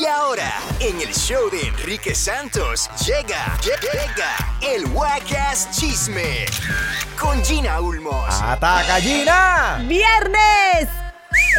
Y ahora, en el show de Enrique Santos, llega, llega el Wacas Chisme con Gina Ulmos. ¡Ataca, Gina! ¡Viernes!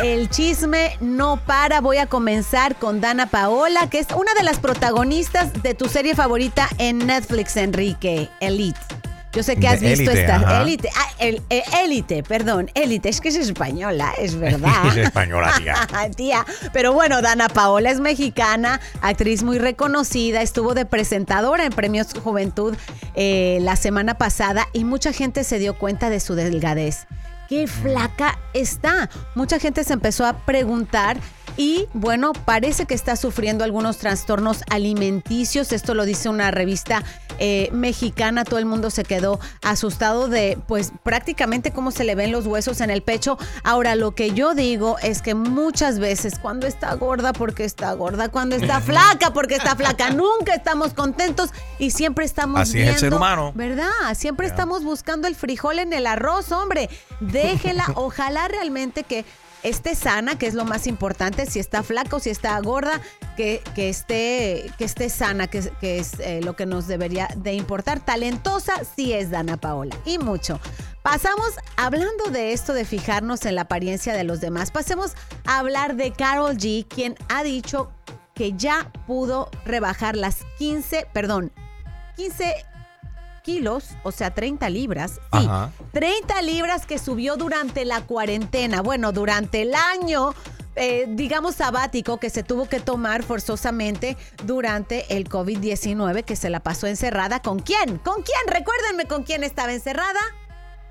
El chisme no para. Voy a comenzar con Dana Paola, que es una de las protagonistas de tu serie favorita en Netflix, Enrique, Elite. Yo sé que has De visto Élite, esta. Élite. Ah, el- Élite, perdón. Élite. Es que es española, es verdad. Es española, tía. Tía. Pero bueno, Dana Paola es mexicana, actriz muy reconocida, estuvo de presentadora en Premios Juventud eh, la semana pasada y mucha gente se dio cuenta de su delgadez. Qué flaca está. Mucha gente se empezó a preguntar y bueno, parece que está sufriendo algunos trastornos alimenticios. Esto lo dice una revista eh, mexicana. Todo el mundo se quedó asustado de pues prácticamente cómo se le ven los huesos en el pecho. Ahora, lo que yo digo es que muchas veces cuando está gorda porque está gorda, cuando está flaca porque está flaca, nunca estamos contentos y siempre estamos Así es el ser viendo- humano. ¿Verdad? Siempre estamos buscando el frijol en el arroz, hombre. Déjela, ojalá realmente que esté sana, que es lo más importante, si está flaca o si está gorda, que, que esté, que esté sana, que, que es eh, lo que nos debería de importar. Talentosa sí es Dana Paola, y mucho. Pasamos, hablando de esto de fijarnos en la apariencia de los demás, pasemos a hablar de Carol G, quien ha dicho que ya pudo rebajar las 15, perdón, 15 kilos, o sea, 30 libras. Sí, Ajá. 30 libras que subió durante la cuarentena. Bueno, durante el año, eh, digamos, sabático que se tuvo que tomar forzosamente durante el COVID-19, que se la pasó encerrada. ¿Con quién? ¿Con quién? Recuérdenme con quién estaba encerrada.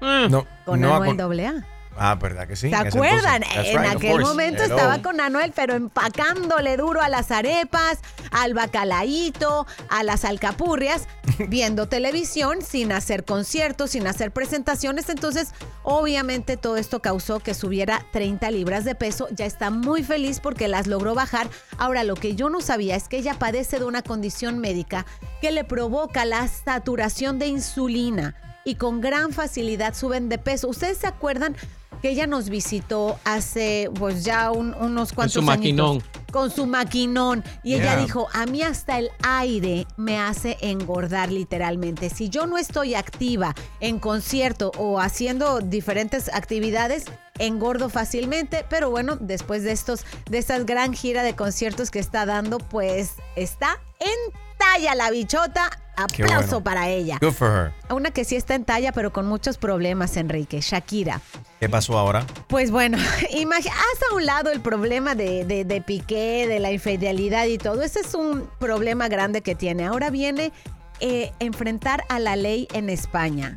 No, Con no, Anuel con- AA. Ah, ¿verdad que sí? ¿Se acuerdan? en right, aquel momento Hello. estaba con Anuel, pero empacándole duro a las arepas, al bacalaíto, a las alcapurrias, viendo televisión, sin hacer conciertos, sin hacer presentaciones. Entonces, obviamente todo esto causó que subiera 30 libras de peso. Ya está muy feliz porque las logró bajar. Ahora, lo que yo no sabía es que ella padece de una condición médica que le provoca la saturación de insulina y con gran facilidad suben de peso. ¿Ustedes se acuerdan que ella nos visitó hace pues ya un- unos cuantos su maquinón. añitos? Con su maquinón. Y ella dijo, a mí hasta el aire me hace engordar literalmente. Si yo no estoy activa en concierto o haciendo diferentes actividades, engordo fácilmente. Pero bueno, después de estos, de esta gran gira de conciertos que está dando, pues está en talla la bichota. Aplauso bueno. para ella. Good for her. Una que sí está en talla, pero con muchos problemas, Enrique. Shakira. ¿Qué pasó ahora? Pues bueno, haz a un lado el problema de, de, de Piqué, de la infidelidad y todo. Ese es un problema grande que tiene. Ahora viene eh, enfrentar a la ley en España.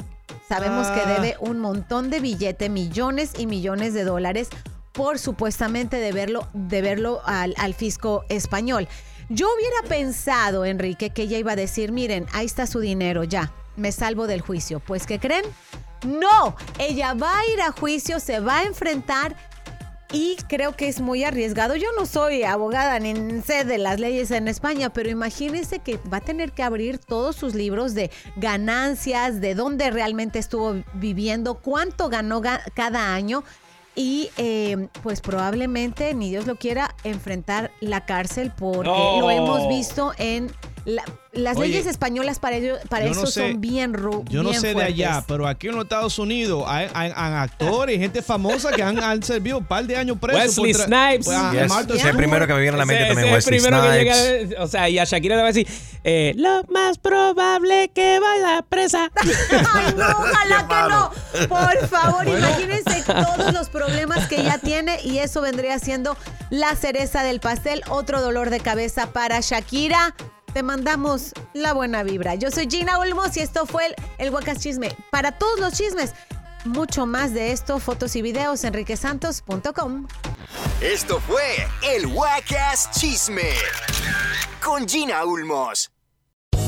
Sabemos que Ah. debe un montón de billete, millones y millones de dólares por supuestamente deberlo, deberlo al, al fisco español. Yo hubiera pensado, Enrique, que ella iba a decir, miren, ahí está su dinero, ya, me salvo del juicio. Pues, ¿qué creen? No, ella va a ir a juicio, se va a enfrentar y creo que es muy arriesgado. Yo no soy abogada ni sé de las leyes en España, pero imagínense que va a tener que abrir todos sus libros de ganancias, de dónde realmente estuvo viviendo, cuánto ganó ga- cada año. Y eh, pues probablemente, ni Dios lo quiera, enfrentar la cárcel porque No. lo hemos visto en... la- las Oye, leyes españolas para, ello, para yo no eso sé- son bien ru Yo no bien sé de fuertes. allá, pero aquí en los Estados Unidos hay, hay- hay actores, gente famosa que han, han servido un par de años presos. Wesley por Snipes. Pues, Yes. Martha Ese es el primero que me viene a la mente Ese- también, ese Wesley primero que Snipes. llega, o sea, y a Shakira le va a decir, eh, lo más probable que vaya presa. Ay, no, ojalá que no. Por favor, imagínense todos los problemas que ella tiene y eso vendría siendo la cereza del pastel, otro dolor de cabeza para Shakira. Te mandamos la buena vibra. Yo soy Gina Olmos y esto fue el, el Huacas Chisme. Para todos los chismes, mucho más de esto, fotos y videos, enriquesantos.com. Esto fue el Wacas Chisme con Gina Ulmos.